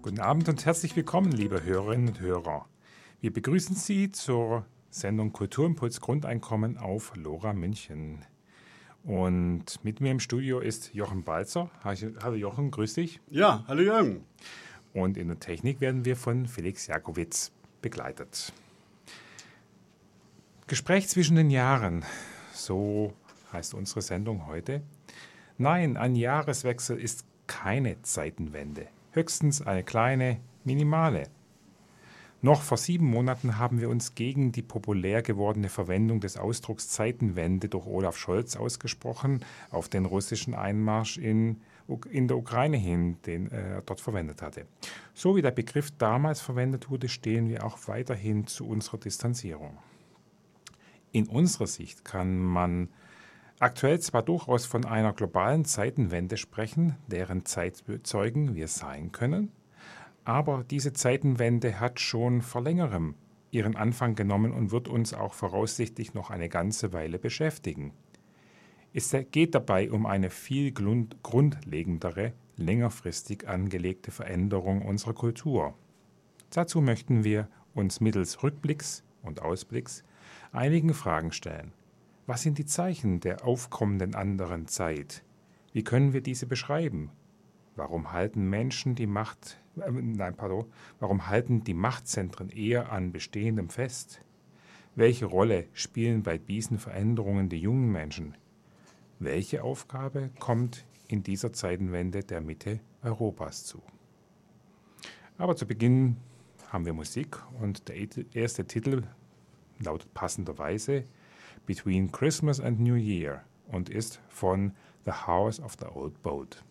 Guten Abend und herzlich willkommen, liebe Hörerinnen und Hörer. Wir begrüßen Sie zur Sendung Kulturimpuls Grundeinkommen auf Lora München. Und mit mir im Studio ist Jochen Balzer. Hallo Jochen, grüß dich. Ja, hallo Jürgen. Und in der Technik werden wir von Felix Jakowitz begleitet. Gespräch zwischen den Jahren, so heißt unsere Sendung heute. Nein, ein Jahreswechsel ist keine Zeitenwende, höchstens eine kleine, minimale. Noch vor sieben Monaten haben wir uns gegen die populär gewordene Verwendung des Ausdrucks Zeitenwende durch Olaf Scholz ausgesprochen, auf den russischen Einmarsch in, in der Ukraine hin, den er dort verwendet hatte. So wie der Begriff damals verwendet wurde, stehen wir auch weiterhin zu unserer Distanzierung. In unserer Sicht kann man aktuell zwar durchaus von einer globalen Zeitenwende sprechen, deren Zeitzeugen wir sein können, aber diese Zeitenwende hat schon vor längerem ihren Anfang genommen und wird uns auch voraussichtlich noch eine ganze Weile beschäftigen. Es geht dabei um eine viel grundlegendere, längerfristig angelegte Veränderung unserer Kultur. Dazu möchten wir uns mittels Rückblicks und Ausblicks einigen Fragen stellen. Was sind die Zeichen der aufkommenden anderen Zeit? Wie können wir diese beschreiben? Warum halten Menschen die Macht, äh, nein, pardon, warum halten die Machtzentren eher an Bestehendem fest? Welche Rolle spielen bei diesen Veränderungen die jungen Menschen? Welche Aufgabe kommt in dieser Zeitenwende der Mitte Europas zu? Aber zu Beginn haben wir Musik und der erste Titel lautet passenderweise Between Christmas and New Year und ist von The House of the Old Boat.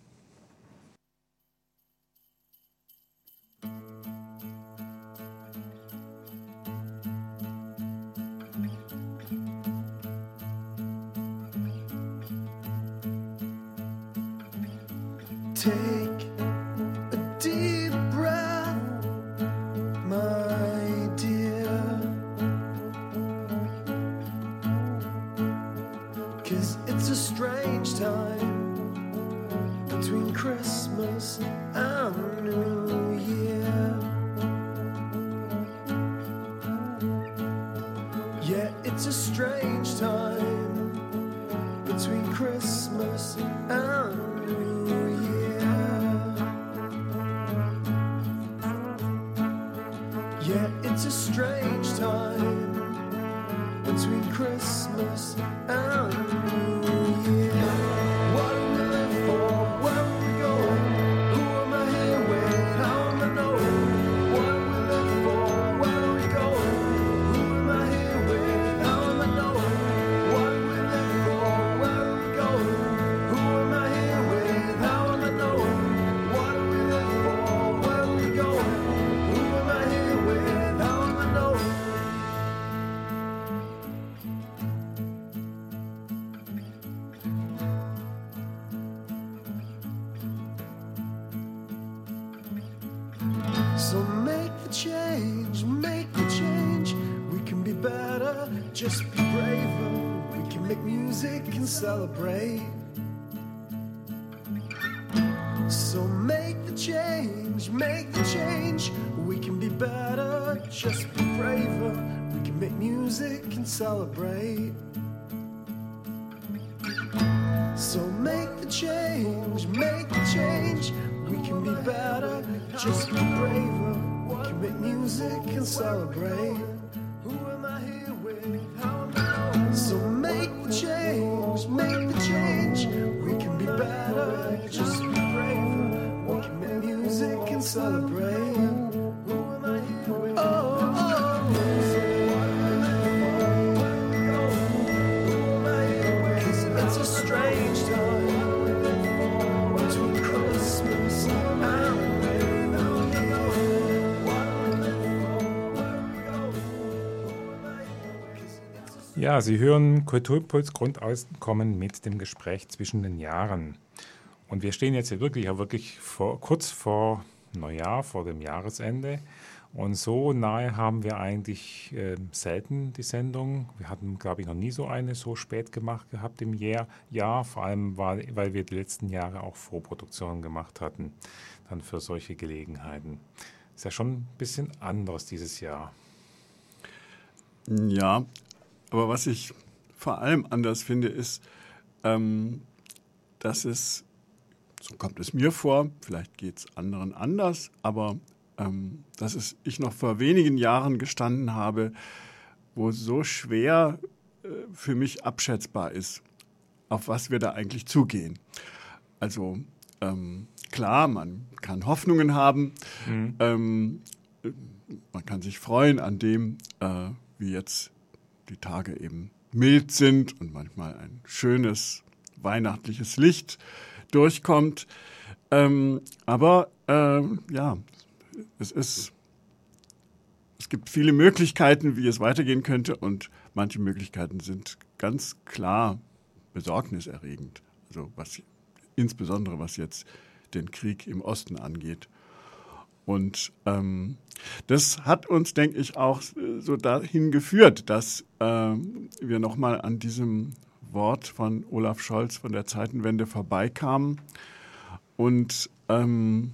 The change, make the change. We can be better, just be braver. We can make music and celebrate. So make the change, make the change. We can be better, just be braver. We can make music and celebrate. Music and celebrate. Sie hören Kulturpuls Grundauskommen mit dem Gespräch zwischen den Jahren. Und wir stehen jetzt hier wirklich, ja wirklich vor, kurz vor Neujahr, vor dem Jahresende. Und so nahe haben wir eigentlich äh, selten die Sendung. Wir hatten, glaube ich, noch nie so eine so spät gemacht gehabt im Jahr. Vor allem, weil, weil wir die letzten Jahre auch Vorproduktionen gemacht hatten. dann für solche Gelegenheiten. Ist ja schon ein bisschen anders dieses Jahr. Ja, aber was ich vor allem anders finde, ist, ähm, dass es, so kommt es mir vor, vielleicht geht es anderen anders, aber ähm, dass es ich noch vor wenigen Jahren gestanden habe, wo so schwer äh, für mich abschätzbar ist, auf was wir da eigentlich zugehen. Also ähm, klar, man kann Hoffnungen haben, mhm. ähm, man kann sich freuen an dem, äh, wie jetzt die Tage eben mild sind und manchmal ein schönes weihnachtliches Licht durchkommt. Ähm, aber äh, ja, es ist, es gibt viele Möglichkeiten, wie es weitergehen könnte und manche Möglichkeiten sind ganz klar besorgniserregend. Also was, insbesondere was jetzt den Krieg im Osten angeht. Und ähm, das hat uns, denke ich, auch so dahin geführt, dass äh, wir nochmal an diesem Wort von Olaf Scholz von der Zeitenwende vorbeikamen. Und ähm,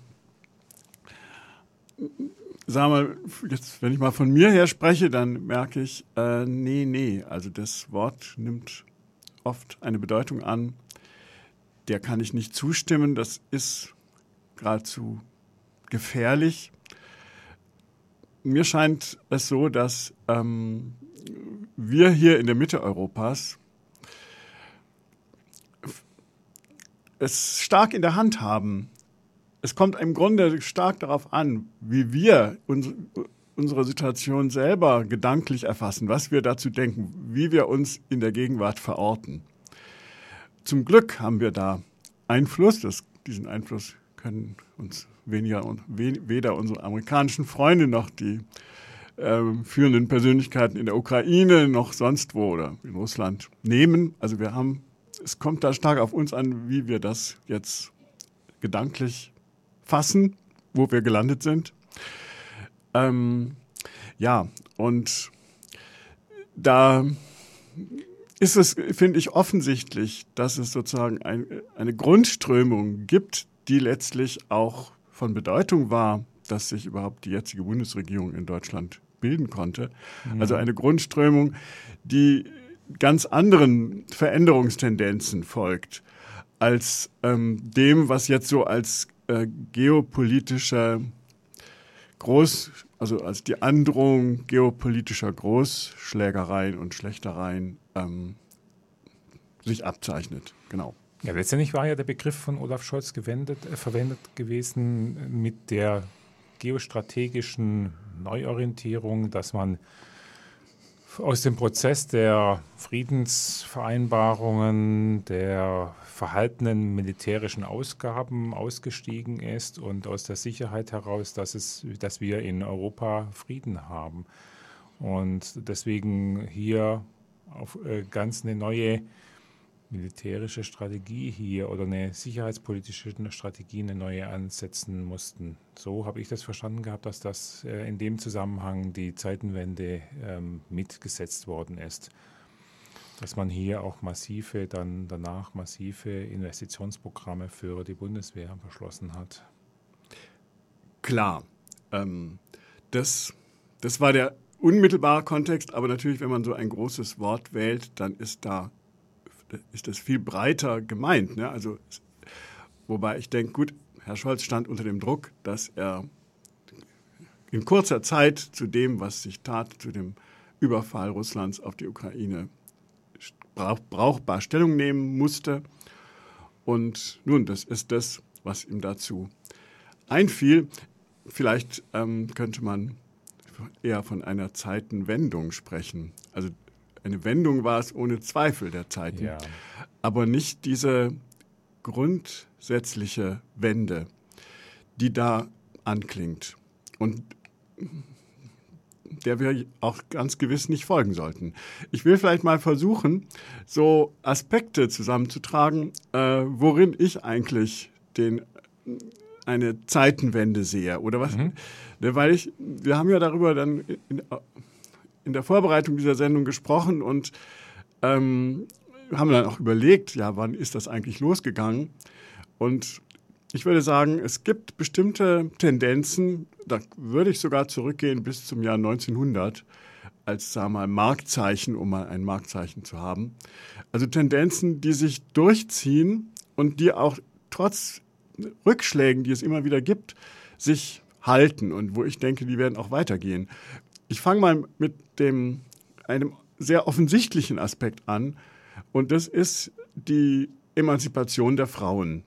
sag mal, jetzt, wenn ich mal von mir her spreche, dann merke ich, äh, nee, nee, also das Wort nimmt oft eine Bedeutung an, der kann ich nicht zustimmen. Das ist geradezu gefährlich. Mir scheint es so, dass ähm, wir hier in der Mitte Europas es stark in der Hand haben, es kommt im Grunde stark darauf an, wie wir uns, unsere Situation selber gedanklich erfassen, was wir dazu denken, wie wir uns in der Gegenwart verorten. Zum Glück haben wir da Einfluss. Das, diesen Einfluss können uns weniger weder unsere amerikanischen Freunde noch die äh, führenden Persönlichkeiten in der Ukraine noch sonst wo oder in Russland nehmen. Also wir haben, es kommt da stark auf uns an, wie wir das jetzt gedanklich fassen, wo wir gelandet sind. Ähm, ja, und da ist es, finde ich, offensichtlich, dass es sozusagen ein, eine Grundströmung gibt, die letztlich auch von Bedeutung war, dass sich überhaupt die jetzige Bundesregierung in Deutschland bilden konnte. Mhm. Also eine Grundströmung, die ganz anderen Veränderungstendenzen folgt als ähm, dem, was jetzt so als äh, geopolitischer Groß, also als die Androhung geopolitischer Großschlägereien und Schlechtereien ähm, sich abzeichnet. Genau. Ja, letztendlich war ja der Begriff von Olaf Scholz gewendet, äh, verwendet gewesen mit der geostrategischen Neuorientierung, dass man aus dem Prozess der Friedensvereinbarungen, der verhaltenen militärischen Ausgaben ausgestiegen ist und aus der Sicherheit heraus, dass, es, dass wir in Europa Frieden haben. Und deswegen hier auf äh, ganz eine neue militärische Strategie hier oder eine sicherheitspolitische Strategie, eine neue ansetzen mussten. So habe ich das verstanden gehabt, dass das äh, in dem Zusammenhang die Zeitenwende ähm, mitgesetzt worden ist. Dass man hier auch massive, dann danach massive Investitionsprogramme für die Bundeswehr beschlossen hat. Klar, ähm, das, das war der unmittelbare Kontext, aber natürlich, wenn man so ein großes Wort wählt, dann ist da ist das viel breiter gemeint. Ne? Also, wobei ich denke, gut, Herr Scholz stand unter dem Druck, dass er in kurzer Zeit zu dem, was sich tat, zu dem Überfall Russlands auf die Ukraine, brauchbar Stellung nehmen musste. Und nun, das ist das, was ihm dazu einfiel. Vielleicht ähm, könnte man eher von einer Zeitenwendung sprechen. Also eine Wendung war es ohne Zweifel der Zeiten. Ja. Aber nicht diese grundsätzliche Wende, die da anklingt und der wir auch ganz gewiss nicht folgen sollten. Ich will vielleicht mal versuchen, so Aspekte zusammenzutragen, äh, worin ich eigentlich den, eine Zeitenwende sehe. Oder was? Mhm. Ne, weil ich, wir haben ja darüber dann in, in der Vorbereitung dieser Sendung gesprochen und ähm, haben dann auch überlegt, ja, wann ist das eigentlich losgegangen? Und ich würde sagen, es gibt bestimmte Tendenzen, da würde ich sogar zurückgehen bis zum Jahr 1900 als, sagen wir mal, Marktzeichen, um mal ein Marktzeichen zu haben. Also Tendenzen, die sich durchziehen und die auch trotz Rückschlägen, die es immer wieder gibt, sich halten und wo ich denke, die werden auch weitergehen. Ich fange mal mit dem, einem sehr offensichtlichen Aspekt an und das ist die Emanzipation der Frauen.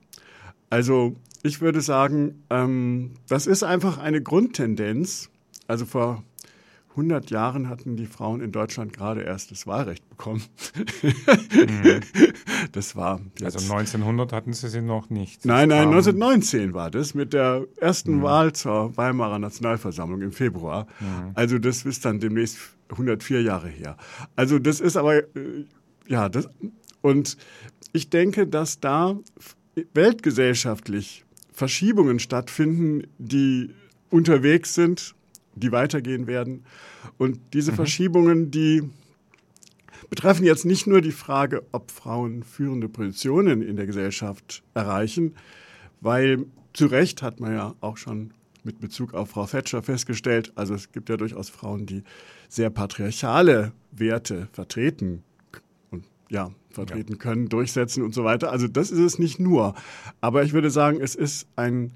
Also ich würde sagen, ähm, das ist einfach eine Grundtendenz. Also vor 100 Jahren hatten die Frauen in Deutschland gerade erst das Wahlrecht bekommen. mhm. Das war jetzt. Also 1900 hatten sie sie noch nicht. Nein, nein, 1919 war das mit der ersten mhm. Wahl zur Weimarer Nationalversammlung im Februar. Mhm. Also das ist dann demnächst 104 Jahre her. Also das ist aber äh, ja das und ich denke, dass da weltgesellschaftlich Verschiebungen stattfinden, die unterwegs sind die weitergehen werden. Und diese mhm. Verschiebungen, die betreffen jetzt nicht nur die Frage, ob Frauen führende Positionen in der Gesellschaft erreichen, weil zu Recht hat man ja auch schon mit Bezug auf Frau Thatcher festgestellt, also es gibt ja durchaus Frauen, die sehr patriarchale Werte vertreten und ja, vertreten ja. können, durchsetzen und so weiter. Also das ist es nicht nur. Aber ich würde sagen, es ist ein,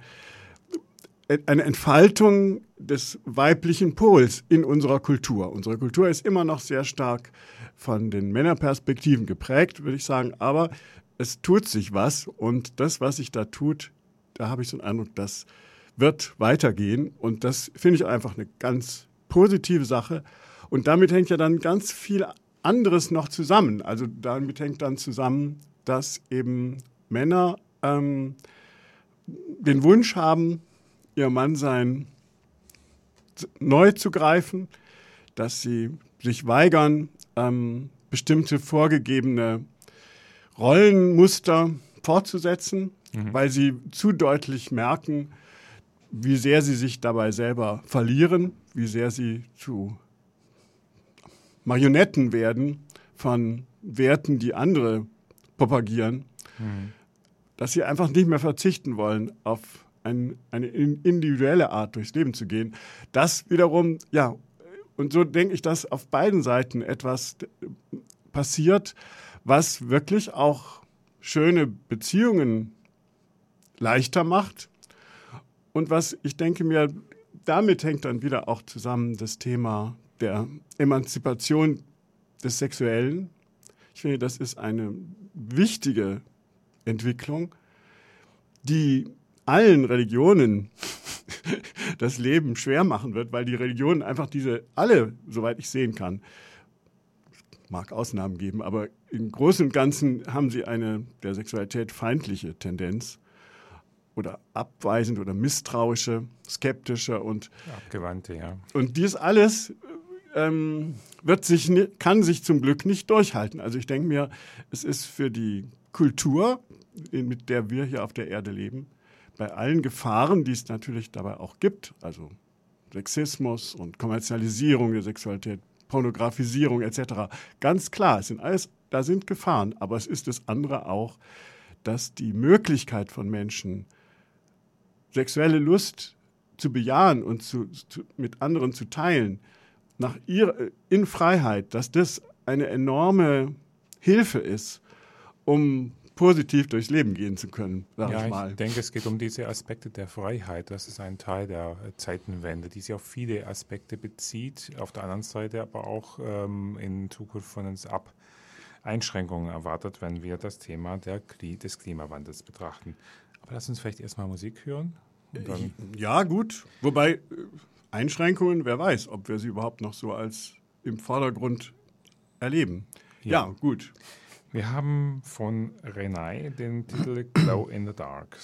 eine Entfaltung des weiblichen Pols in unserer Kultur. Unsere Kultur ist immer noch sehr stark von den Männerperspektiven geprägt, würde ich sagen, aber es tut sich was und das, was sich da tut, da habe ich so einen Eindruck, das wird weitergehen und das finde ich einfach eine ganz positive Sache und damit hängt ja dann ganz viel anderes noch zusammen. Also damit hängt dann zusammen, dass eben Männer ähm, den Wunsch haben, ihr Mannsein neu zu greifen, dass sie sich weigern, ähm, bestimmte vorgegebene Rollenmuster fortzusetzen, mhm. weil sie zu deutlich merken, wie sehr sie sich dabei selber verlieren, wie sehr sie zu Marionetten werden von Werten, die andere propagieren, mhm. dass sie einfach nicht mehr verzichten wollen auf ein, eine individuelle Art durchs Leben zu gehen. Das wiederum, ja, und so denke ich, dass auf beiden Seiten etwas passiert, was wirklich auch schöne Beziehungen leichter macht und was ich denke mir, damit hängt dann wieder auch zusammen das Thema der Emanzipation des Sexuellen. Ich finde, das ist eine wichtige Entwicklung, die allen Religionen das Leben schwer machen wird, weil die Religionen einfach diese alle, soweit ich sehen kann, mag Ausnahmen geben, aber im Großen und Ganzen haben sie eine der Sexualität feindliche Tendenz oder abweisend oder misstrauische, skeptische und abgewandte, ja. Und dies alles ähm, wird sich, kann sich zum Glück nicht durchhalten. Also ich denke mir, es ist für die Kultur, mit der wir hier auf der Erde leben, bei allen Gefahren, die es natürlich dabei auch gibt, also Sexismus und Kommerzialisierung der Sexualität, Pornografisierung etc., ganz klar, es sind alles, da sind Gefahren, aber es ist das andere auch, dass die Möglichkeit von Menschen, sexuelle Lust zu bejahen und zu, zu, mit anderen zu teilen, nach ihrer, in Freiheit, dass das eine enorme Hilfe ist, um positiv durchs Leben gehen zu können, sag ja, ich mal. Ich denke, es geht um diese Aspekte der Freiheit. Das ist ein Teil der Zeitenwende, die sich auf viele Aspekte bezieht. Auf der anderen Seite aber auch ähm, in Zukunft von uns ab Einschränkungen erwartet, wenn wir das Thema der, des Klimawandels betrachten. Aber lass uns vielleicht erstmal Musik hören. ja, gut. Wobei äh, Einschränkungen, wer weiß, ob wir sie überhaupt noch so als im Vordergrund erleben. Ja, ja gut. Wir haben von Renai den Titel Glow in the Dark.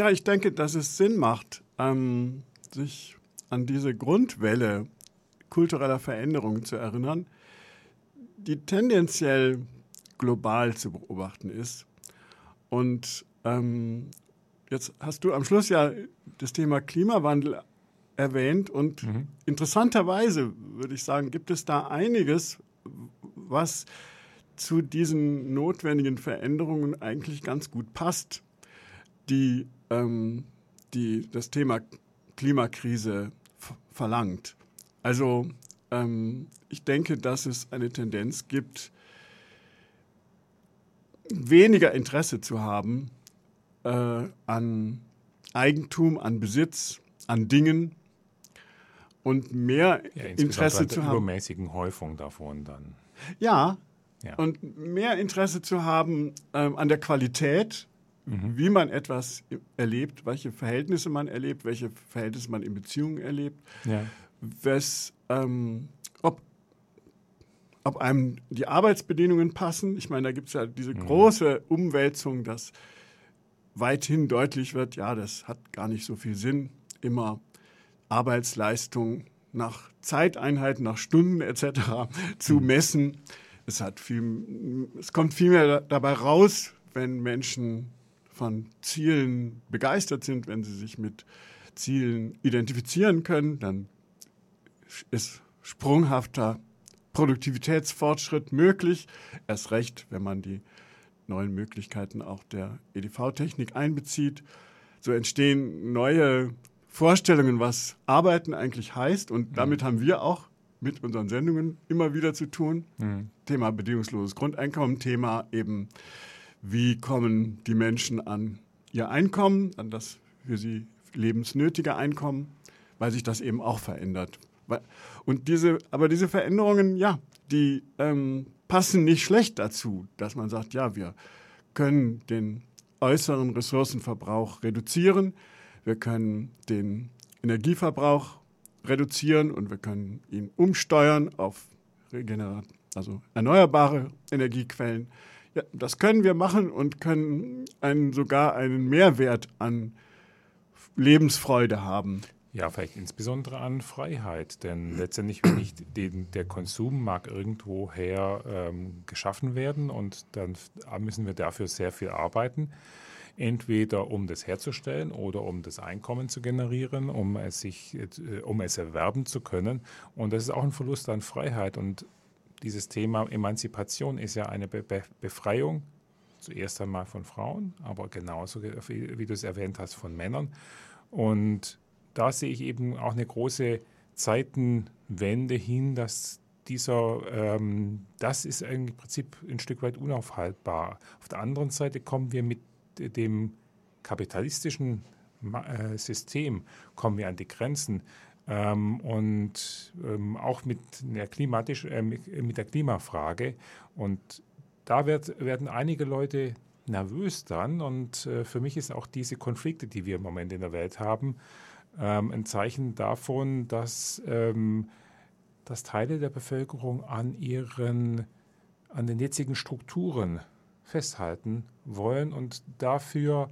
Ja, ich denke, dass es Sinn macht, ähm, sich an diese Grundwelle kultureller Veränderungen zu erinnern, die tendenziell global zu beobachten ist. Und ähm, jetzt hast du am Schluss ja das Thema Klimawandel erwähnt und mhm. interessanterweise würde ich sagen, gibt es da einiges, was zu diesen notwendigen Veränderungen eigentlich ganz gut passt, die, ähm, die das Thema Klimakrise verlangt. Also ähm, ich denke, dass es eine Tendenz gibt, weniger Interesse zu haben äh, an Eigentum, an Besitz, an Dingen und mehr ja, Interesse zu haben. Übermäßigen Häufung davon dann. Ja, ja. und mehr Interesse zu haben ähm, an der Qualität, mhm. wie man etwas erlebt, welche Verhältnisse man erlebt, welche Verhältnisse man in Beziehungen erlebt, ja. was, ähm, ob, ob einem die Arbeitsbedingungen passen. Ich meine, da gibt es ja diese mhm. große Umwälzung, dass weithin deutlich wird, ja, das hat gar nicht so viel Sinn, immer Arbeitsleistung nach Zeiteinheiten, nach Stunden etc. zu mhm. messen. Es, hat viel, es kommt viel mehr dabei raus, wenn Menschen von Zielen begeistert sind, wenn sie sich mit Zielen identifizieren können, dann ist sprunghafter Produktivitätsfortschritt möglich. Erst recht, wenn man die neuen Möglichkeiten auch der EDV-Technik einbezieht. So entstehen neue Vorstellungen, was Arbeiten eigentlich heißt. Und mhm. damit mhm. haben wir auch mit unseren Sendungen immer wieder zu tun. Mhm. Thema bedingungsloses Grundeinkommen, Thema eben, wie kommen die Menschen an ihr Einkommen, an das für sie lebensnötige Einkommen, weil sich das eben auch verändert. Und diese, aber diese Veränderungen, ja, die ähm, passen nicht schlecht dazu, dass man sagt, ja, wir können den äußeren Ressourcenverbrauch reduzieren, wir können den Energieverbrauch reduzieren und wir können ihn umsteuern auf also erneuerbare Energiequellen. Ja, das können wir machen und können einen, sogar einen Mehrwert an Lebensfreude haben. Ja, vielleicht insbesondere an Freiheit, denn letztendlich, wenn nicht den, der Konsum mag irgendwoher ähm, geschaffen werden und dann müssen wir dafür sehr viel arbeiten, entweder um das herzustellen oder um das Einkommen zu generieren, um es sich, äh, um es erwerben zu können. Und das ist auch ein Verlust an Freiheit. Und dieses Thema Emanzipation ist ja eine Be Befreiung zuerst einmal von Frauen, aber genauso wie, wie du es erwähnt hast von Männern. Und da sehe ich eben auch eine große Zeitenwende hin, dass dieser, ähm, das ist im Prinzip ein Stück weit unaufhaltbar. Auf der anderen Seite kommen wir mit dem kapitalistischen äh, System, kommen wir an die Grenzen. Ähm, und ähm, auch mit der, klimatisch, äh, mit der Klimafrage. Und da wird, werden einige Leute nervös dann. Und äh, für mich ist auch diese Konflikte, die wir im Moment in der Welt haben, ähm, ein Zeichen davon, dass, ähm, dass Teile der Bevölkerung an ihren, an den jetzigen Strukturen festhalten wollen und dafür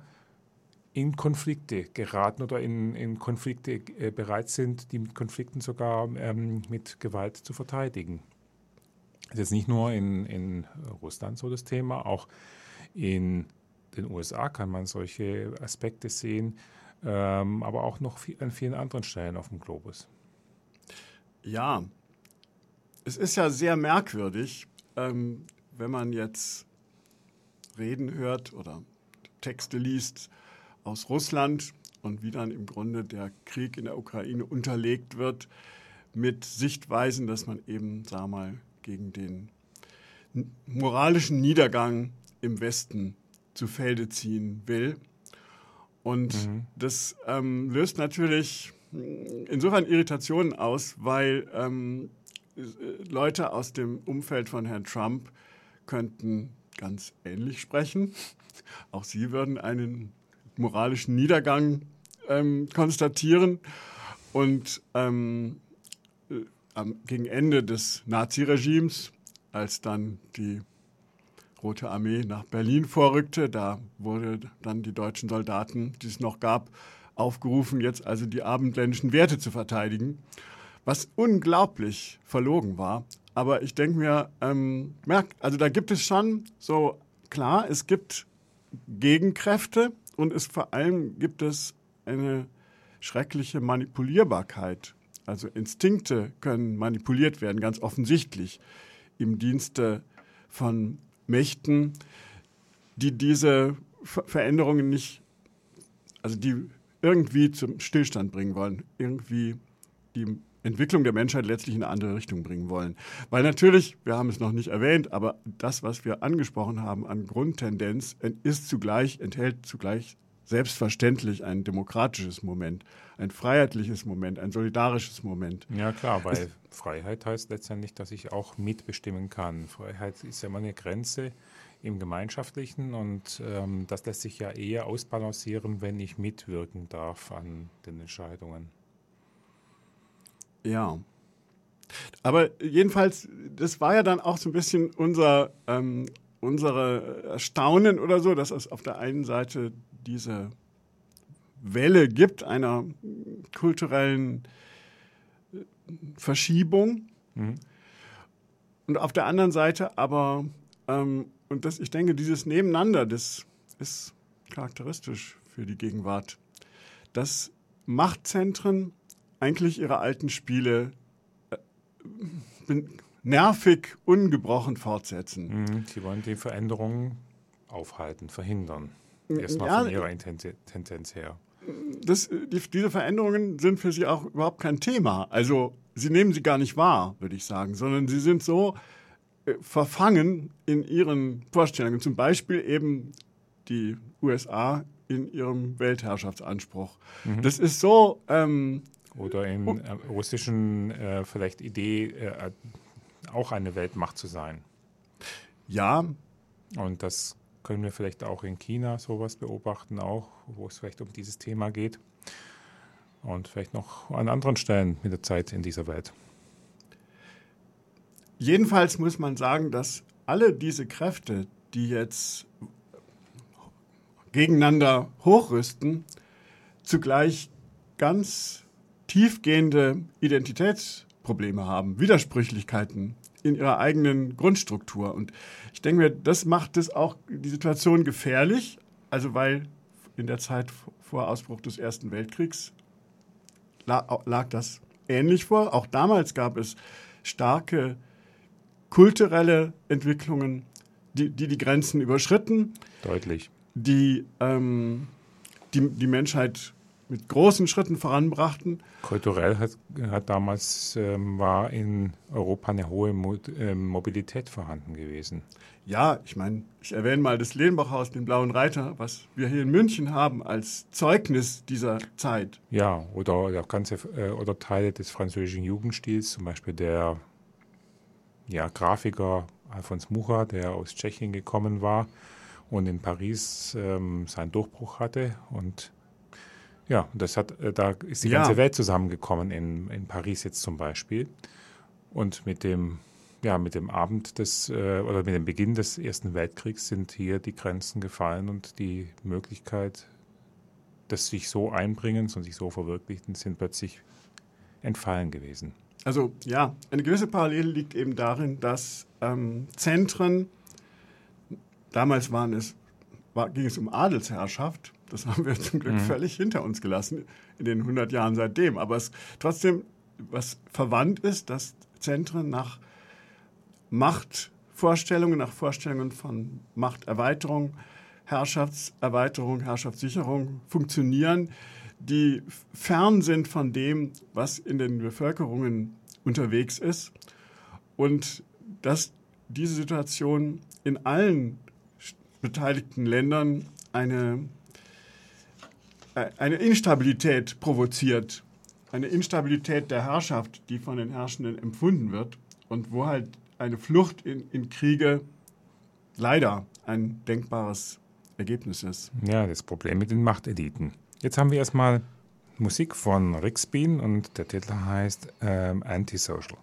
in Konflikte geraten oder in, in Konflikte äh, bereit sind, die Konflikten sogar ähm, mit Gewalt zu verteidigen. Das ist nicht nur in, in Russland so das Thema, auch in den USA kann man solche Aspekte sehen ähm, aber auch noch viel, an vielen anderen Stellen auf dem Globus. Ja, es ist ja sehr merkwürdig, ähm, wenn man jetzt Reden hört oder Texte liest aus Russland und wie dann im Grunde der Krieg in der Ukraine unterlegt wird mit Sichtweisen, dass man eben, sag mal, gegen den moralischen Niedergang im Westen zu Felde ziehen will. Und mhm. das ähm, löst natürlich insofern Irritationen aus, weil ähm, Leute aus dem Umfeld von Herrn Trump könnten ganz ähnlich sprechen. Auch sie würden einen moralischen Niedergang ähm, konstatieren. Und ähm, äh, gegen Ende des Naziregimes, als dann die Rote Armee nach Berlin vorrückte. Da wurde dann die deutschen Soldaten, die es noch gab, aufgerufen, jetzt also die abendländischen Werte zu verteidigen, was unglaublich verlogen war. Aber ich denke mir, ähm, merk, also da gibt es schon so, klar, es gibt Gegenkräfte und es vor allem gibt es eine schreckliche Manipulierbarkeit. Also Instinkte können manipuliert werden, ganz offensichtlich, im Dienste von Mächten, die diese Veränderungen nicht, also die irgendwie zum Stillstand bringen wollen, irgendwie die Entwicklung der Menschheit letztlich in eine andere Richtung bringen wollen. Weil natürlich, wir haben es noch nicht erwähnt, aber das, was wir angesprochen haben an Grundtendenz, ist zugleich, enthält zugleich selbstverständlich ein demokratisches Moment, ein freiheitliches Moment, ein solidarisches Moment. Ja klar, weil Freiheit heißt letztendlich, dass ich auch mitbestimmen kann. Freiheit ist ja immer eine Grenze im Gemeinschaftlichen und ähm, das lässt sich ja eher ausbalancieren, wenn ich mitwirken darf an den Entscheidungen. Ja. Aber jedenfalls, das war ja dann auch so ein bisschen unser, ähm, unsere Erstaunen oder so, dass es auf der einen Seite diese Welle gibt einer kulturellen Verschiebung mhm. und auf der anderen Seite aber, ähm, und das, ich denke, dieses Nebeneinander, das ist charakteristisch für die Gegenwart, dass Machtzentren eigentlich ihre alten Spiele äh, nervig, ungebrochen fortsetzen. Mhm, sie wollen die Veränderungen aufhalten, verhindern. Erstmal ja, von ihrer Tendenz her. Das, die, diese Veränderungen sind für sie auch überhaupt kein Thema. Also sie nehmen sie gar nicht wahr, würde ich sagen, sondern sie sind so äh, verfangen in ihren Vorstellungen. Zum Beispiel eben die USA in ihrem Weltherrschaftsanspruch. Mhm. Das ist so. Ähm, Oder in äh, russischen äh, vielleicht Idee, äh, auch eine Weltmacht zu sein. Ja. Und das können wir vielleicht auch in China sowas beobachten, auch wo es vielleicht um dieses Thema geht. Und vielleicht noch an anderen Stellen mit der Zeit in dieser Welt. Jedenfalls muss man sagen, dass alle diese Kräfte, die jetzt gegeneinander hochrüsten, zugleich ganz tiefgehende Identitätsprobleme haben, Widersprüchlichkeiten in ihrer eigenen Grundstruktur. Und ich denke mir, das macht es auch die Situation gefährlich, also weil in der Zeit vor Ausbruch des Ersten Weltkriegs lag das ähnlich vor. Auch damals gab es starke kulturelle Entwicklungen, die die, die Grenzen überschritten. Deutlich. Die, ähm, die die Menschheit mit großen Schritten voranbrachten. Kulturell hat, hat damals ähm, war in Europa eine hohe Mo äh, Mobilität vorhanden gewesen. Ja, ich meine, ich erwähne mal das Lehnbachhaus, den Blauen Reiter, was wir hier in München haben als Zeugnis dieser Zeit. Ja, oder, oder ganze äh, oder Teile des französischen Jugendstils, zum Beispiel der ja, Grafiker Alfons Mucha, der aus Tschechien gekommen war und in Paris ähm, seinen Durchbruch hatte und ja, das hat, äh, da ist die ja. ganze Welt zusammengekommen in, in Paris jetzt zum Beispiel. Und mit dem, ja, mit dem Abend des äh, oder mit dem Beginn des Ersten Weltkriegs sind hier die Grenzen gefallen und die Möglichkeit des sich so Einbringens und sich so Verwirklichten sind plötzlich entfallen gewesen. Also ja, eine gewisse Parallele liegt eben darin, dass ähm, Zentren, damals waren es, war, ging es um Adelsherrschaft, das haben wir zum Glück mhm. völlig hinter uns gelassen in den 100 Jahren seitdem. Aber es trotzdem, was verwandt ist, dass Zentren nach Machtvorstellungen, nach Vorstellungen von Machterweiterung, Herrschaftserweiterung, Herrschaftssicherung funktionieren, die fern sind von dem, was in den Bevölkerungen unterwegs ist. Und dass diese Situation in allen beteiligten Ländern eine eine Instabilität provoziert. Eine Instabilität der Herrschaft, die von den Herrschenden empfunden wird und wo halt eine Flucht in, in Kriege leider ein denkbares Ergebnis ist. Ja, das Problem mit den Machteliten. Jetzt haben wir erstmal Musik von Rick und der Titel heißt ähm, Antisocial.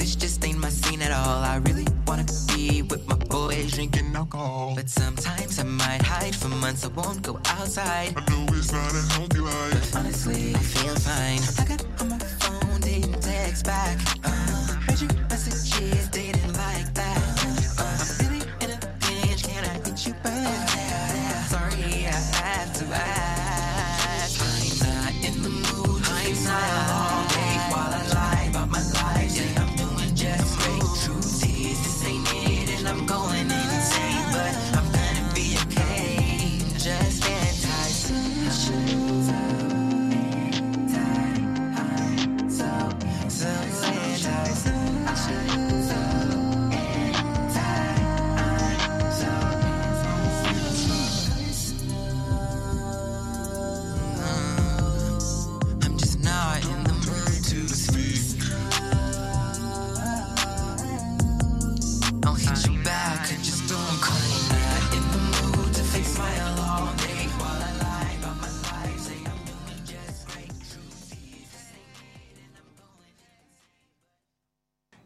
This just ain't my scene at all. I really wanna be with my boys drinking alcohol. But sometimes I might hide for months. I won't go outside. I know it's not a healthy life. Honestly, I feel fine. I got on my phone, didn't text back. Uh, read your messages,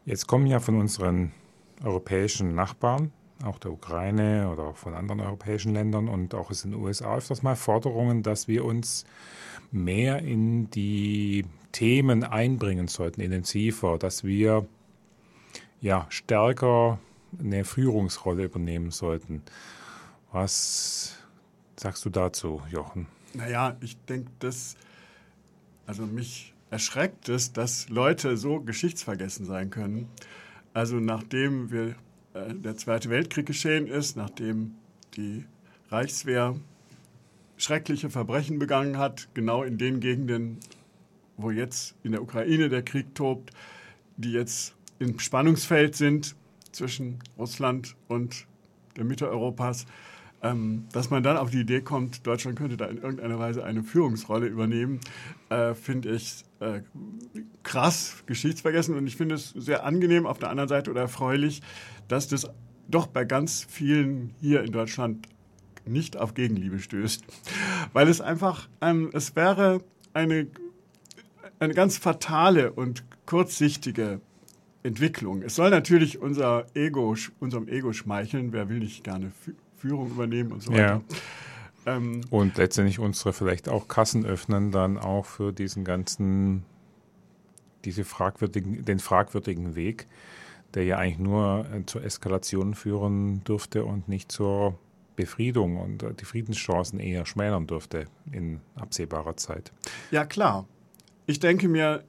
Jetzt kommen ja von unseren europäischen Nachbarn, auch der Ukraine oder von anderen europäischen Ländern und auch aus den USA öfters mal Forderungen, dass wir uns mehr in die Themen einbringen sollten, intensiver, dass wir ja stärker eine Führungsrolle übernehmen sollten. Was sagst du dazu, Jochen? Naja, ich denke, dass, also mich erschreckt es, dass Leute so geschichtsvergessen sein können. Also nachdem wir, äh, der Zweite Weltkrieg geschehen ist, nachdem die Reichswehr schreckliche Verbrechen begangen hat, genau in den Gegenden, wo jetzt in der Ukraine der Krieg tobt, die jetzt im Spannungsfeld sind zwischen Russland und der Mitte Europas, ähm, dass man dann auf die Idee kommt, Deutschland könnte da in irgendeiner Weise eine Führungsrolle übernehmen, äh, finde ich äh, krass geschichtsvergessen. Und ich finde es sehr angenehm auf der anderen Seite oder erfreulich, dass das doch bei ganz vielen hier in Deutschland nicht auf Gegenliebe stößt, weil es einfach, ähm, es wäre eine, eine ganz fatale und kurzsichtige Entwicklung. Es soll natürlich unser Ego, unserem Ego schmeicheln, wer will nicht gerne Führung übernehmen und so Ja. weiter. Ähm, Und letztendlich unsere vielleicht auch Kassen öffnen, dann auch für diesen ganzen, diese fragwürdigen, den fragwürdigen Weg, der ja eigentlich nur äh, zur Eskalation führen dürfte und nicht zur Befriedung und äh, die Friedenschancen eher schmälern dürfte in absehbarer Zeit. Ja, klar. Ich denke mir,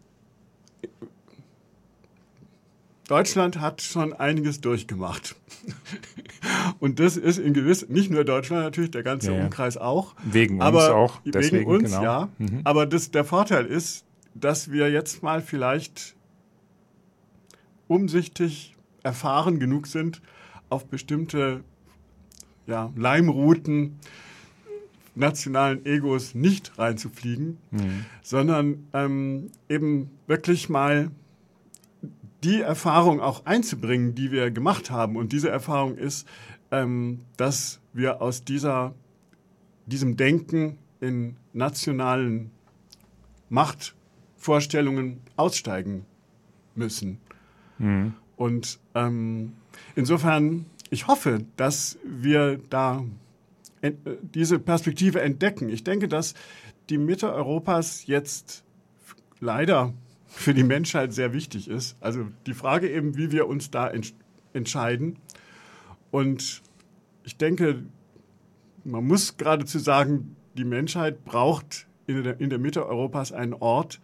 Deutschland hat schon einiges durchgemacht. Und das ist in gewiss, nicht nur Deutschland natürlich, der ganze Ja, ja. Umkreis auch. Wegen uns auch, Wegen deswegen, uns, genau. ja. Mhm. Aber das, der Vorteil ist, dass wir jetzt mal vielleicht umsichtig erfahren genug sind, auf bestimmte ja, Leimrouten nationalen Egos nicht reinzufliegen, sondern ähm, eben wirklich mal die Erfahrung auch einzubringen, die wir gemacht haben. Und diese Erfahrung ist, ähm, dass wir aus dieser, diesem Denken in nationalen Machtvorstellungen aussteigen müssen. Und ähm, insofern, ich hoffe, dass wir da äh, diese Perspektive entdecken. Ich denke, dass die Mitte Europas jetzt leider für die Menschheit sehr wichtig ist. Also die Frage eben, wie wir uns da entsch entscheiden. Und ich denke, man muss geradezu sagen, die Menschheit braucht in der, in der Mitte Europas einen Ort,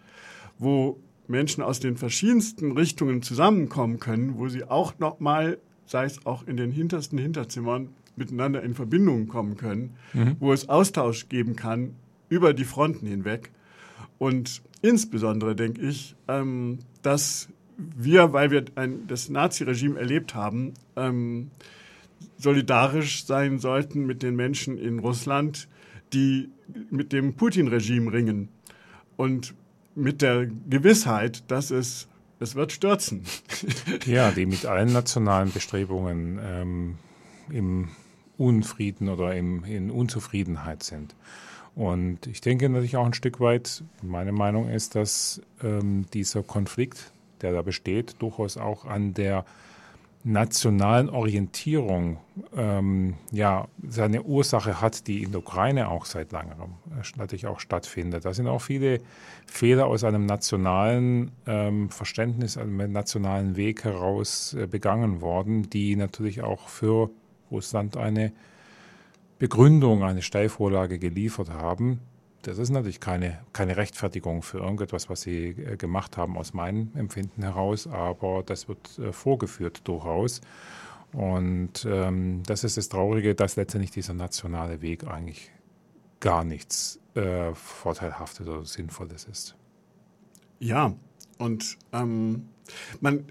wo Menschen aus den verschiedensten Richtungen zusammenkommen können, wo sie auch nochmal, sei es auch in den hintersten Hinterzimmern, miteinander in Verbindung kommen können, wo es Austausch geben kann über die Fronten hinweg. Und insbesondere denke ich, ähm, dass wir, weil wir ein, das Naziregime erlebt haben, ähm, solidarisch sein sollten mit den Menschen in Russland, die mit dem Putin-Regime ringen. Und mit der Gewissheit, dass es, es wird stürzen. Ja, die mit allen nationalen Bestrebungen ähm, im Unfrieden oder im, in Unzufriedenheit sind. Und ich denke natürlich auch ein Stück weit, meine Meinung ist, dass ähm, dieser Konflikt, der da besteht, durchaus auch an der nationalen Orientierung ähm, ja seine Ursache hat, die in der Ukraine auch seit langem äh, natürlich auch stattfindet. Da sind auch viele Fehler aus einem nationalen ähm, Verständnis, einem nationalen Weg heraus äh, begangen worden, die natürlich auch für Russland eine Begründung, eine Steilvorlage geliefert haben. Das ist natürlich keine, keine Rechtfertigung für irgendetwas, was sie äh, gemacht haben, aus meinem Empfinden heraus, aber das wird äh, vorgeführt durchaus. Und ähm, das ist das Traurige, dass letztendlich dieser nationale Weg eigentlich gar nichts äh, Vorteilhaftes oder Sinnvolles ist. Ja, und ähm, man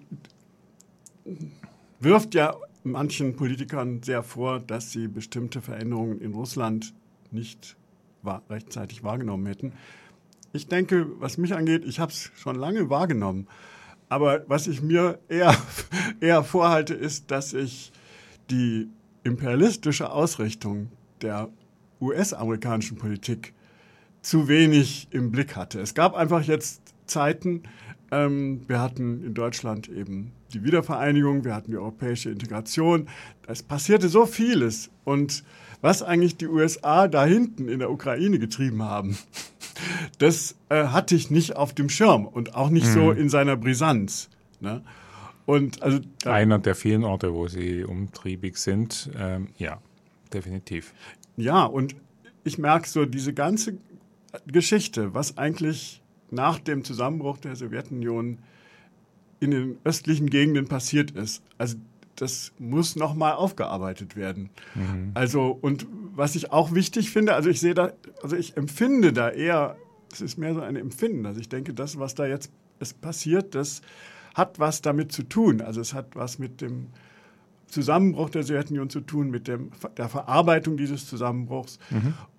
wirft ja manchen Politikern sehr vor, dass sie bestimmte Veränderungen in Russland nicht rechtzeitig wahrgenommen hätten. Ich denke, was mich angeht, ich habe es schon lange wahrgenommen. Aber was ich mir eher, eher vorhalte, ist, dass ich die imperialistische Ausrichtung der US-amerikanischen Politik zu wenig im Blick hatte. Es gab einfach jetzt Zeiten, ähm, wir hatten in Deutschland eben die Wiedervereinigung, wir hatten die europäische Integration. Es passierte so vieles. Und was eigentlich die USA da hinten in der Ukraine getrieben haben, das äh, hatte ich nicht auf dem Schirm und auch nicht so in seiner Brisanz. Ne? Und also da, Einer der vielen Orte, wo sie umtriebig sind, ähm, ja, definitiv. Ja, und ich merke so diese ganze Geschichte, was eigentlich nach dem Zusammenbruch der Sowjetunion in den östlichen Gegenden passiert ist. Also das muss nochmal aufgearbeitet werden. Also, und was ich auch wichtig finde, also ich sehe da, also ich empfinde da eher, es ist mehr so ein Empfinden. Also ich denke, das, was da jetzt ist passiert, das hat was damit zu tun. Also es hat was mit dem Zusammenbruch der Sowjetunion zu tun, mit dem, der Verarbeitung dieses Zusammenbruchs.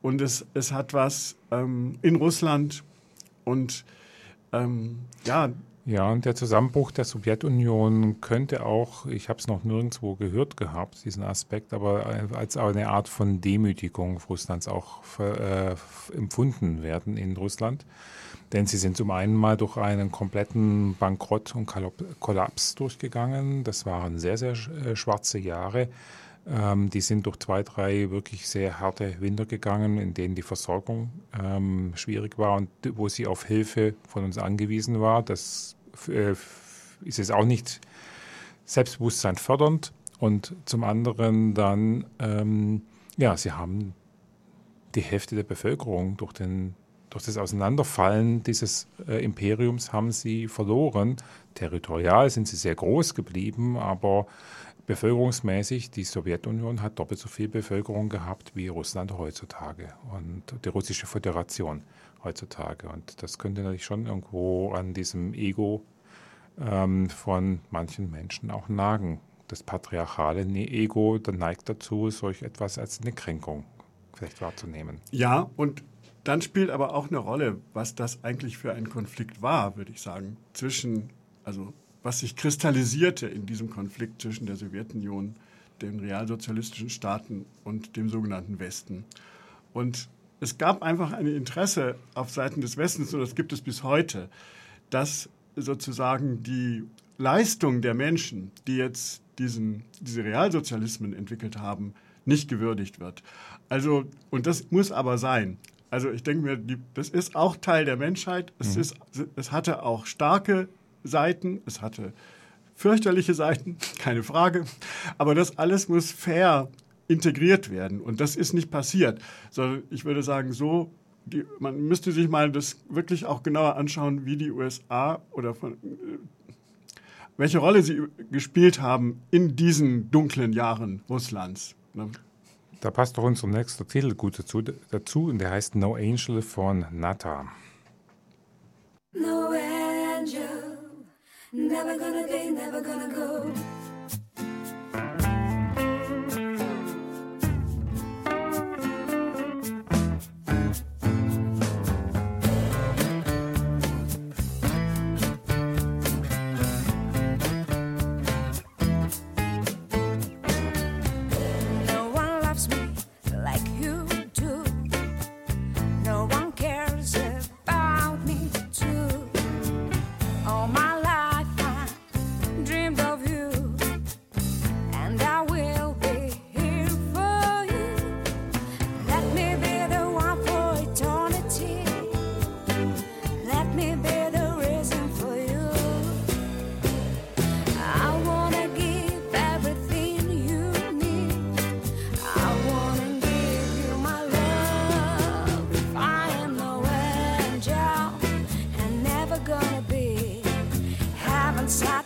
Und es, es hat was ähm, in Russland und ähm, ja, Ja, und der Zusammenbruch der Sowjetunion könnte auch, ich habe es noch nirgendwo gehört gehabt, diesen Aspekt, aber als eine Art von Demütigung Russlands auch äh, empfunden werden in Russland. Denn sie sind zum einen mal durch einen kompletten Bankrott und Kollap- Kollaps durchgegangen. Das waren sehr, sehr äh, schwarze Jahre. Ähm, die sind durch zwei, drei wirklich sehr harte Winter gegangen, in denen die Versorgung ähm, schwierig war und wo sie auf Hilfe von uns angewiesen war. Das äh, ist jetzt auch nicht Selbstbewusstsein fördernd. Und zum anderen dann, ähm, ja, sie haben die Hälfte der Bevölkerung durch, den, durch das Auseinanderfallen dieses äh, Imperiums haben sie verloren. Territorial sind sie sehr groß geblieben, aber bevölkerungsmäßig, die Sowjetunion hat doppelt so viel Bevölkerung gehabt wie Russland heutzutage und die russische Föderation heutzutage. Und das könnte natürlich schon irgendwo an diesem Ego ähm, von manchen Menschen auch nagen. Das patriarchale Ne- Ego neigt dazu, solch etwas als eine Kränkung vielleicht wahrzunehmen. Ja, und dann spielt aber auch eine Rolle, was das eigentlich für ein Konflikt war, würde ich sagen, zwischen, also was sich kristallisierte in diesem Konflikt zwischen der Sowjetunion, den realsozialistischen Staaten und dem sogenannten Westen. Und es gab einfach ein Interesse auf Seiten des Westens, und das gibt es bis heute, dass sozusagen die Leistung der Menschen, die jetzt diesen, diese Realsozialismen entwickelt haben, nicht gewürdigt wird. Also, und das muss aber sein. Also ich denke mir, das ist auch Teil der Menschheit. Es, ist, es hatte auch starke Seiten, es hatte fürchterliche Seiten, keine Frage. Aber das alles muss fair integriert werden. Und das ist nicht passiert, sondern ich würde sagen, so die, man müsste sich mal das wirklich auch genauer anschauen, wie die USA oder von, äh, welche Rolle sie gespielt haben in diesen dunklen Jahren Russlands. Ne? Da passt doch unser nächster Titel gut dazu, dazu und der heißt No Angel von Nata. No angel, never gonna be, never gonna go. and.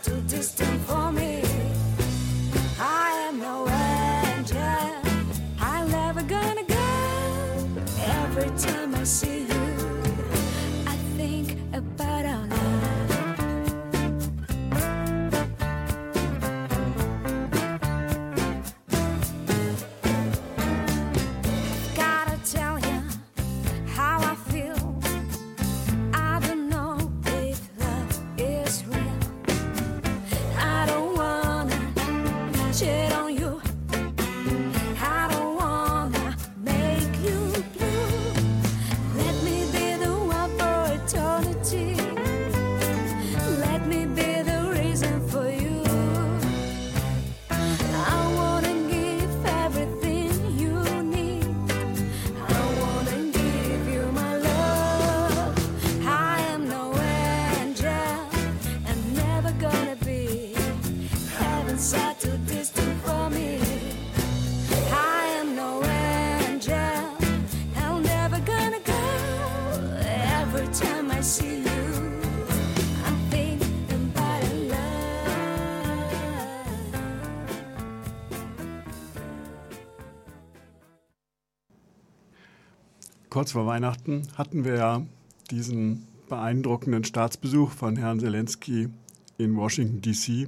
Kurz vor Weihnachten hatten wir ja diesen beeindruckenden Staatsbesuch von Herrn Zelensky in Washington, D.C.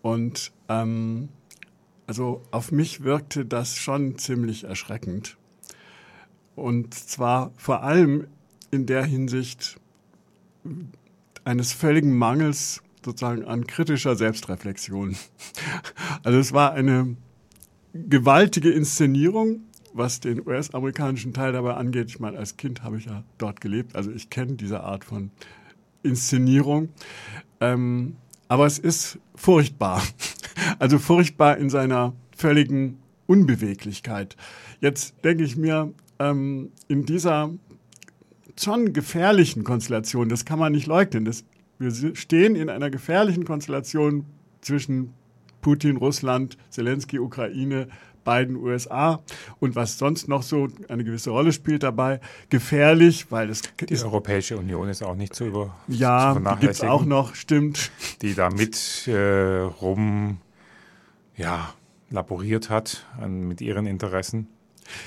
Und ähm, also auf mich wirkte das schon ziemlich erschreckend. Und zwar vor allem in der Hinsicht eines völligen Mangels sozusagen an kritischer Selbstreflexion. Also es war eine gewaltige Inszenierung, was den US-amerikanischen Teil dabei angeht. Ich meine, als Kind habe ich ja dort gelebt, also ich kenne diese Art von Inszenierung. Ähm, aber es ist furchtbar. Also furchtbar in seiner völligen Unbeweglichkeit. Jetzt denke ich mir, ähm, in dieser schon gefährlichen Konstellation, das kann man nicht leugnen. Das, wir stehen in einer gefährlichen Konstellation zwischen Putin, Russland, Zelensky, Ukraine, Biden, USA und was sonst noch so eine gewisse Rolle spielt dabei. Gefährlich, weil es Die Europäische Union ist auch nicht zu, über, ja, gibt es auch noch, stimmt. die da mit äh, rum ja, laboriert hat an, mit ihren Interessen.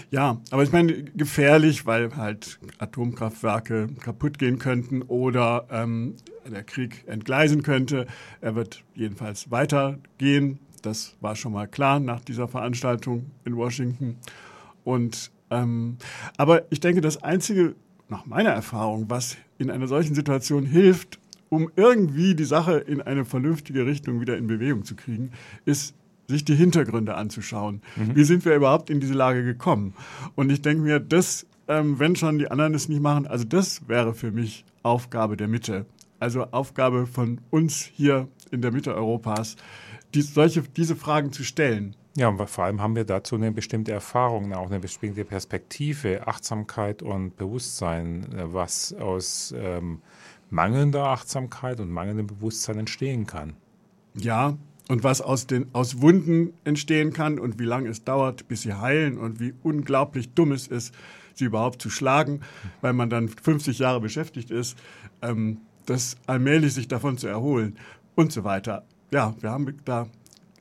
Ja, aber ich meine, gefährlich, weil halt Atomkraftwerke kaputt gehen könnten oder ähm, der Krieg entgleisen könnte. Er wird jedenfalls weitergehen. Das war schon mal klar nach dieser Veranstaltung in Washington. Und ähm, aber ich denke, das Einzige, nach meiner Erfahrung, was in einer solchen Situation hilft, um irgendwie die Sache in eine vernünftige Richtung wieder in Bewegung zu kriegen, ist sich die Hintergründe anzuschauen. Wie sind wir überhaupt in diese Lage gekommen? Und ich denke mir, das, ähm, wenn schon die anderen es nicht machen, also das wäre für mich Aufgabe der Mitte. Also Aufgabe von uns hier in der Mitte Europas, die, solche, diese Fragen zu stellen. Ja, und vor allem haben wir dazu eine bestimmte Erfahrung, auch eine bestimmte Perspektive, Achtsamkeit und Bewusstsein, was aus ähm, mangelnder Achtsamkeit und mangelndem Bewusstsein entstehen kann. Ja, und was aus, den, aus Wunden entstehen kann und wie lange es dauert, bis sie heilen und wie unglaublich dumm es ist, sie überhaupt zu schlagen, weil man dann 50 Jahre beschäftigt ist, ähm, das allmählich sich davon zu erholen und so weiter. Ja, wir haben da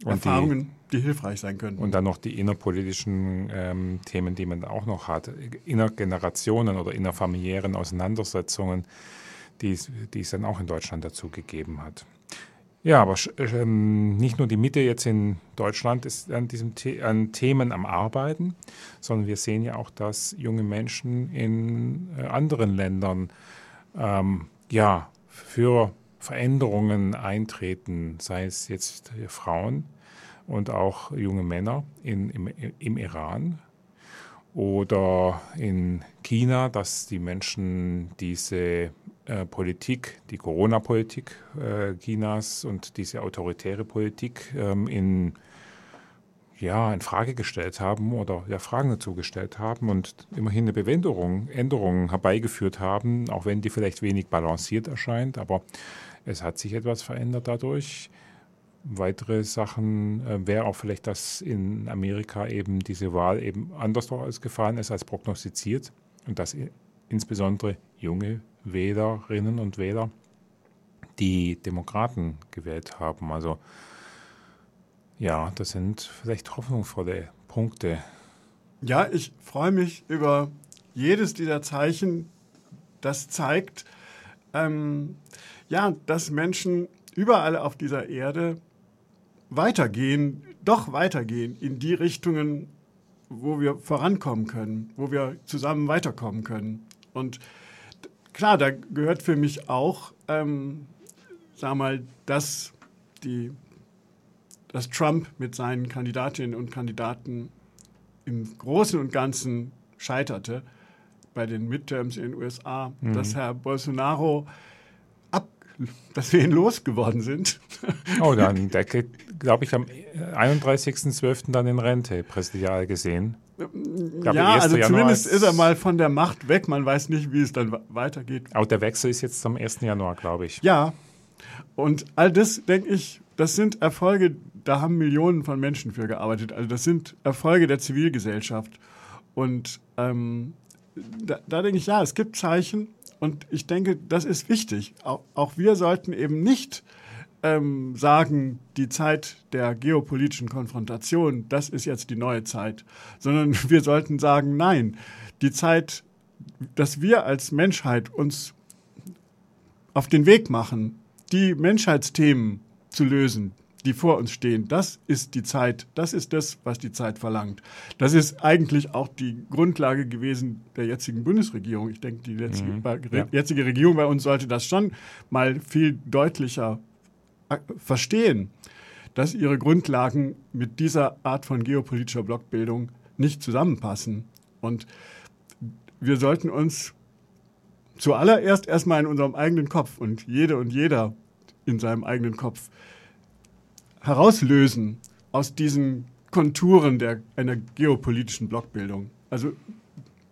die- Erfahrungen, die, hilfreich sein können. Und dann noch die innerpolitischen ähm, Themen, die man auch noch hat, innergenerationen oder innerfamiliären Auseinandersetzungen, die es, die es dann auch in Deutschland dazu gegeben hat. Ja, aber ähm, nicht nur die Mitte jetzt in Deutschland ist an diesem The an Themen am Arbeiten, sondern wir sehen ja auch, dass junge Menschen in äh, anderen Ländern ähm, ja für Veränderungen eintreten, sei es jetzt Frauen und auch junge Männer in, im, im Iran oder in China, dass die Menschen diese äh, Politik, die Corona-Politik äh, Chinas und diese autoritäre Politik ähm, in, ja, in Frage gestellt haben oder ja, Fragen dazu gestellt haben und immerhin eine Bewänderung, Änderungen herbeigeführt haben, auch wenn die vielleicht wenig balanciert erscheint, aber es hat sich etwas verändert dadurch. Weitere Sachen äh, wäre auch vielleicht, dass in Amerika eben diese Wahl eben anders ausgefallen ist als prognostiziert und dass insbesondere junge Wählerinnen und Wähler die Demokraten gewählt haben. Also ja, das sind vielleicht hoffnungsvolle Punkte. Ja, ich freue mich über jedes dieser Zeichen, das zeigt, ähm, ja, dass Menschen überall auf dieser Erde weitergehen, doch weitergehen in die Richtungen, wo wir vorankommen können, wo wir zusammen weiterkommen können. Und klar, da gehört für mich auch, ähm, sag mal, dass die dass Trump mit seinen Kandidatinnen und Kandidaten im Großen und Ganzen scheiterte bei den Midterms in den USA, dass Herr Bolsonaro ab, dass wir ihn losgeworden sind. Oh, dann der geht, glaube ich, am 31.12. dann in Rente, präsidial gesehen. glaube, ja, 1. also Januar zumindest ist- er mal von der Macht weg. Man weiß nicht, wie es dann weitergeht. Auch der Wechsel ist jetzt am 1. Januar, glaube ich. Ja, und all das, denke ich, das sind Erfolge, da haben Millionen von Menschen für gearbeitet. Also das sind Erfolge der Zivilgesellschaft. Und ähm, da, da denke ich, ja, es gibt Zeichen und ich denke, das ist wichtig. Auch, auch wir sollten eben nicht ähm, sagen, die Zeit der geopolitischen Konfrontation, das ist jetzt die neue Zeit, sondern wir sollten sagen, nein, die Zeit, dass wir als Menschheit uns auf den Weg machen, die Menschheitsthemen zu lösen, die vor uns stehen. Das ist die Zeit, das ist das, was die Zeit verlangt. Das ist eigentlich auch die Grundlage gewesen der jetzigen Bundesregierung. Ich denke, die jetzige, bei- ja. jetzige Regierung bei uns sollte das schon mal viel deutlicher äh, verstehen, dass ihre Grundlagen mit dieser Art von geopolitischer Blockbildung nicht zusammenpassen. Und wir sollten uns zuallererst erstmal in unserem eigenen Kopf und jede und jeder in seinem eigenen Kopf herauslösen aus diesen Konturen der, einer geopolitischen Blockbildung. Also,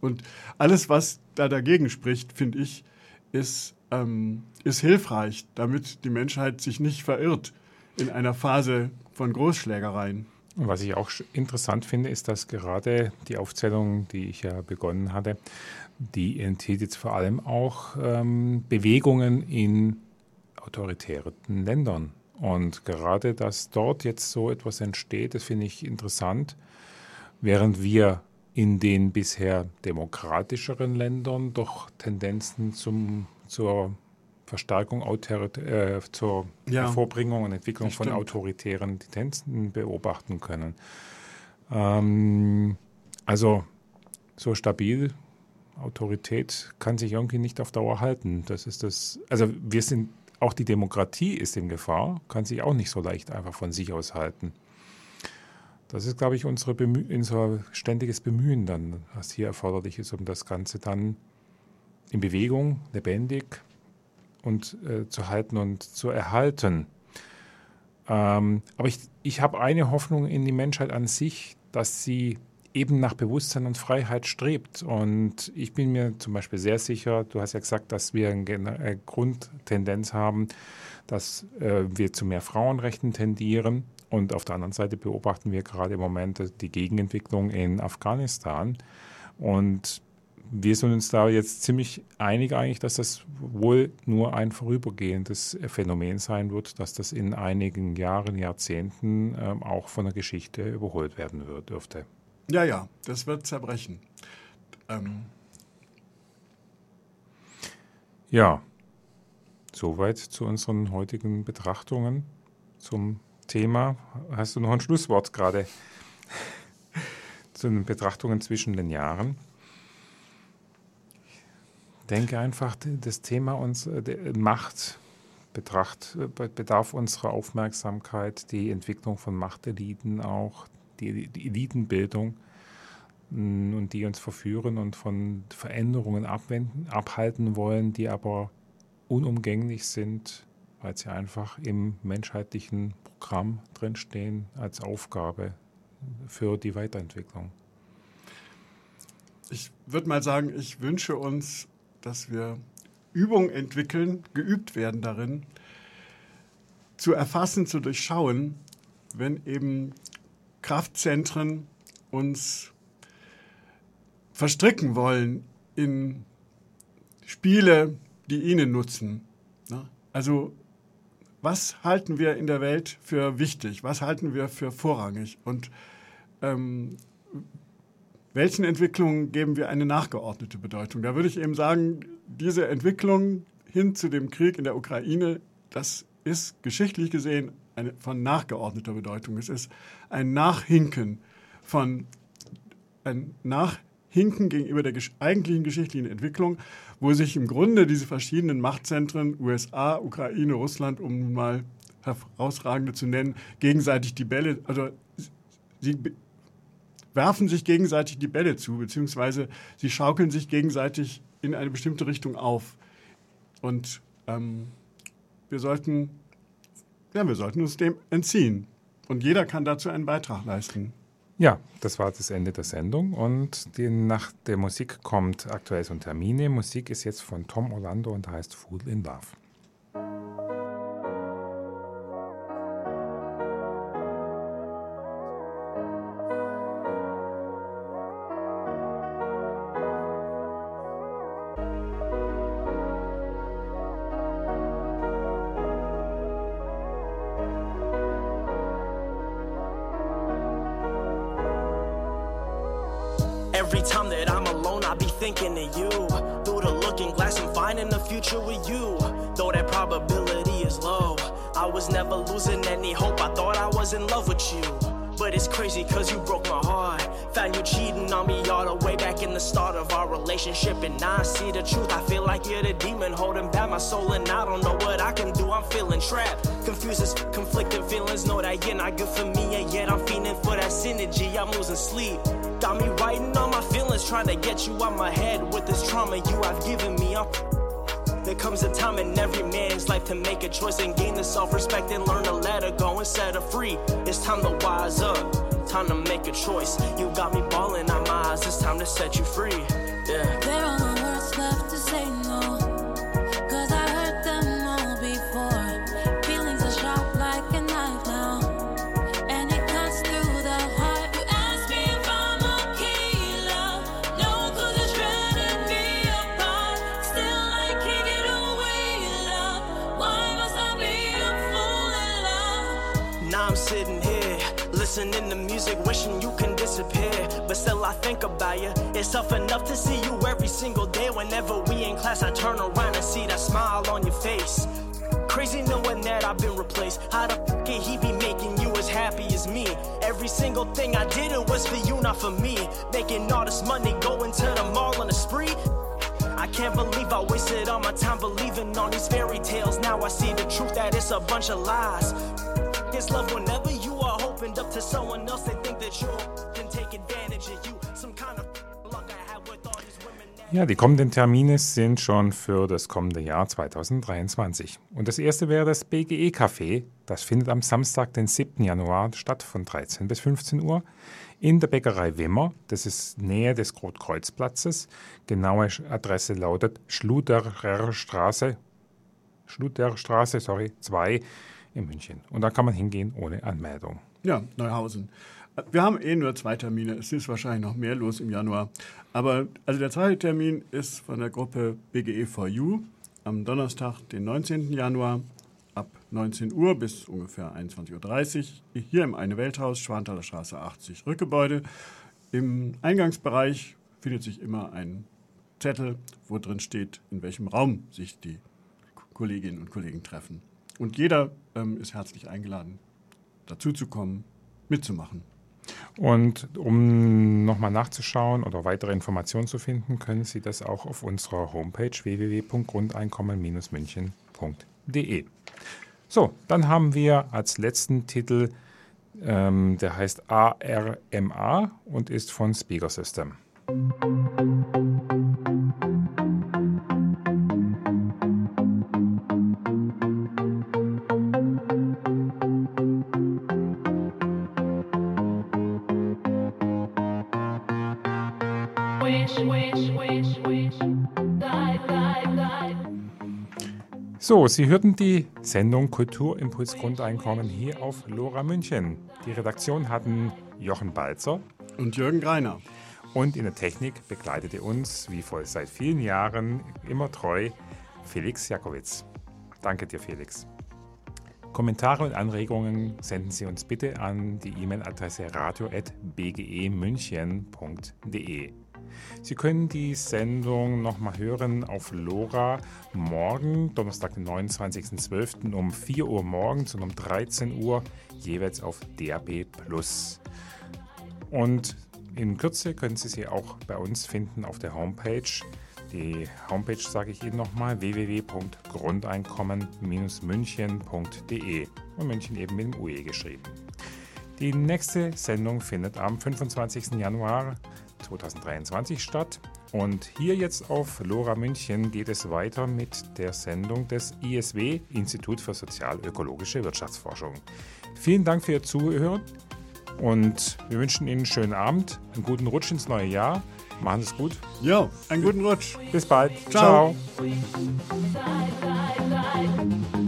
und alles, was da dagegen spricht, finde ich, ist, ähm, ist hilfreich, damit die Menschheit sich nicht verirrt in einer Phase von Großschlägereien. Und was ich auch interessant finde, ist, dass gerade die Aufzählung, die ich ja begonnen hatte, die enthält jetzt vor allem auch ähm, Bewegungen in autoritären Ländern. Und gerade, dass dort jetzt so etwas entsteht, das finde ich interessant, während wir in den bisher demokratischeren Ländern doch Tendenzen zum, zur Verstärkung, äh, zur Ja, Hervorbringung und Entwicklung von autoritären Tendenzen beobachten können. Ähm, also so stabil, Autorität kann sich irgendwie nicht auf Dauer halten. Das ist das, also wir sind, auch die Demokratie ist in Gefahr, kann sich auch nicht so leicht einfach von sich aus halten. Das ist, glaube ich, unsere Bemü unser ständiges Bemühen dann, was hier erforderlich ist, um das Ganze dann in Bewegung, lebendig und äh, zu halten und zu erhalten. Ähm, aber ich, ich habe eine Hoffnung in die Menschheit an sich, dass sie eben nach Bewusstsein und Freiheit strebt. Und ich bin mir zum Beispiel sehr sicher, du hast ja gesagt, dass wir eine äh, Grundtendenz haben, dass äh, wir zu mehr Frauenrechten tendieren. Und auf der anderen Seite beobachten wir gerade im Moment die Gegenentwicklung in Afghanistan. Und wir sind uns da jetzt ziemlich einig eigentlich, dass das wohl nur ein vorübergehendes Phänomen sein wird, dass das in einigen Jahren, Jahrzehnten ähm, auch von der Geschichte überholt werden wird, dürfte. Ja, ja, das wird zerbrechen. Ähm, Ja, soweit zu unseren heutigen Betrachtungen zum Thema. Hast du noch ein Schlusswort gerade zu den Betrachtungen zwischen den Jahren? Denke einfach, das Thema uns, äh, Macht betracht, äh, be- bedarf unserer Aufmerksamkeit, die Entwicklung von Machteliten auch, die, die Elitenbildung mh, und die uns verführen und von Veränderungen abwenden, abhalten wollen, die aber unumgänglich sind, weil sie einfach im menschheitlichen Programm drinstehen als Aufgabe für die Weiterentwicklung. ich würde mal sagen, ich wünsche uns, dass wir Übung entwickeln, geübt werden darin, zu erfassen, zu durchschauen, wenn eben Kraftzentren uns verstricken wollen in Spiele, die ihnen nutzen. Also was halten wir in der Welt für wichtig? Was halten wir für vorrangig? Und ähm, welchen Entwicklungen geben wir eine nachgeordnete Bedeutung? Da würde ich eben sagen, diese Entwicklung hin zu dem Krieg in der Ukraine, das ist geschichtlich gesehen eine, von nachgeordneter Bedeutung. Es ist ein Nachhinken von ein Nachhinken gegenüber der eigentlichen geschichtlichen Entwicklung, wo sich im Grunde diese verschiedenen Machtzentren, USA, Ukraine, Russland, um mal herausragende zu nennen, gegenseitig die Bälle, also sie werfen sich gegenseitig die Bälle zu, beziehungsweise sie schaukeln sich gegenseitig in eine bestimmte Richtung auf. Und ähm, wir sollten, ja, wir sollten uns dem entziehen. Und jeder kann dazu einen Beitrag leisten. Ja, das war das Ende der Sendung und die, nach der Musik kommt Aktuelles und Termine. Musik ist jetzt von Tom Orlando und heißt Fool in Love. Cause you broke my heart. Found you cheating on me all the way back in the start of our relationship. And now I see the truth. I feel like you're the demon holding back my soul. And I don't know what I can do. I'm feeling trapped. Confuses, conflicting feelings. Know that you're not good for me. And yet I'm feeling for that synergy. I'm losing sleep. Got me writing all my feelings. Trying to get you out my head with this trauma you have given me. I'm there comes a time in every man's life to make a choice and gain the self respect and learn to let her go and set her free. It's time to wise up, time to make a choice. You got me balling out my eyes, it's time to set you free. Yeah. There are no words left to say no. Listening to music, wishing you can disappear. But still, I think about you. It's tough enough to see you every single day. Whenever we in class, I turn around and see that smile on your face. Crazy knowing that I've been replaced. How the fuck can he be making you as happy as me? Every single thing I did, it was for you, not for me. Making all this money, going to the mall on a spree. I can't believe I wasted all my time believing on these fairy tales. Now I see the truth that it's a bunch of lies. It's love whenever you opened up to someone else. They think that you can take advantage of you. Some kind of luck I had with all these women. Ja, die kommenden Termine sind schon für das kommende Jahr 2023. Und das erste wäre das BGE Café. Das findet am Samstag, den 7. Januar statt von 13 bis 15 Uhr in der Bäckerei Wimmer. Das ist Nähe des Rotkreuzplatzes. Genaue Adresse lautet Schluderer Straße, Schluderstraße, sorry, 2 in München. Und da kann man hingehen ohne Anmeldung. Ja, Neuhausen. Wir haben eh nur zwei Termine. Es ist wahrscheinlich noch mehr los im Januar. Aber also der zweite Termin ist von der Gruppe BGE4U am Donnerstag, den 19. Januar ab 19 Uhr bis ungefähr 21.30 Uhr hier im Eine Welthaus, Schwanthaler Straße 80, Rückgebäude. Im Eingangsbereich findet sich immer ein Zettel, wo drin steht, in welchem Raum sich die Kolleginnen und Kollegen treffen. Und jeder ähm, ist herzlich eingeladen, dazuzukommen, mitzumachen. Und um nochmal nachzuschauen oder weitere Informationen zu finden, können Sie das auch auf unserer Homepage www.grundeinkommen-münchen.de. So, dann haben wir als letzten Titel, ähm, der heißt ARMA und ist von Speaker System. Wish, So, Sie hörten die Sendung Kulturimpuls Grundeinkommen hier auf Lora München. Die Redaktion hatten Jochen Balzer Und Jürgen Greiner. und in der Technik begleitete uns, wie vor seit vielen Jahren, immer treu, Felix Jakowitz. Danke dir, Felix. Kommentare und Anregungen senden Sie uns bitte an die E-Mail-Adresse radio.bgemünchen.de. Sie können die Sendung nochmal hören auf LoRa morgen, Donnerstag, den 29.12. um 4 Uhr morgens und um 13 Uhr jeweils auf DAB+. Und in Kürze können Sie sie auch bei uns finden auf der Homepage. Die Homepage sage ich Ihnen nochmal, www.grundeinkommen-münchen.de und München eben mit dem UE geschrieben. Die nächste Sendung findet am 25. Januar 2023 statt. Und hier jetzt auf Lora München geht es weiter mit der Sendung des ISW, Institut für Sozial-Ökologische Wirtschaftsforschung. Vielen Dank für Ihr Zuhören und wir wünschen Ihnen einen schönen Abend, einen guten Rutsch ins neue Jahr. Machen Sie es gut. Ja, einen guten Rutsch. Bis bald. Ciao. Ciao.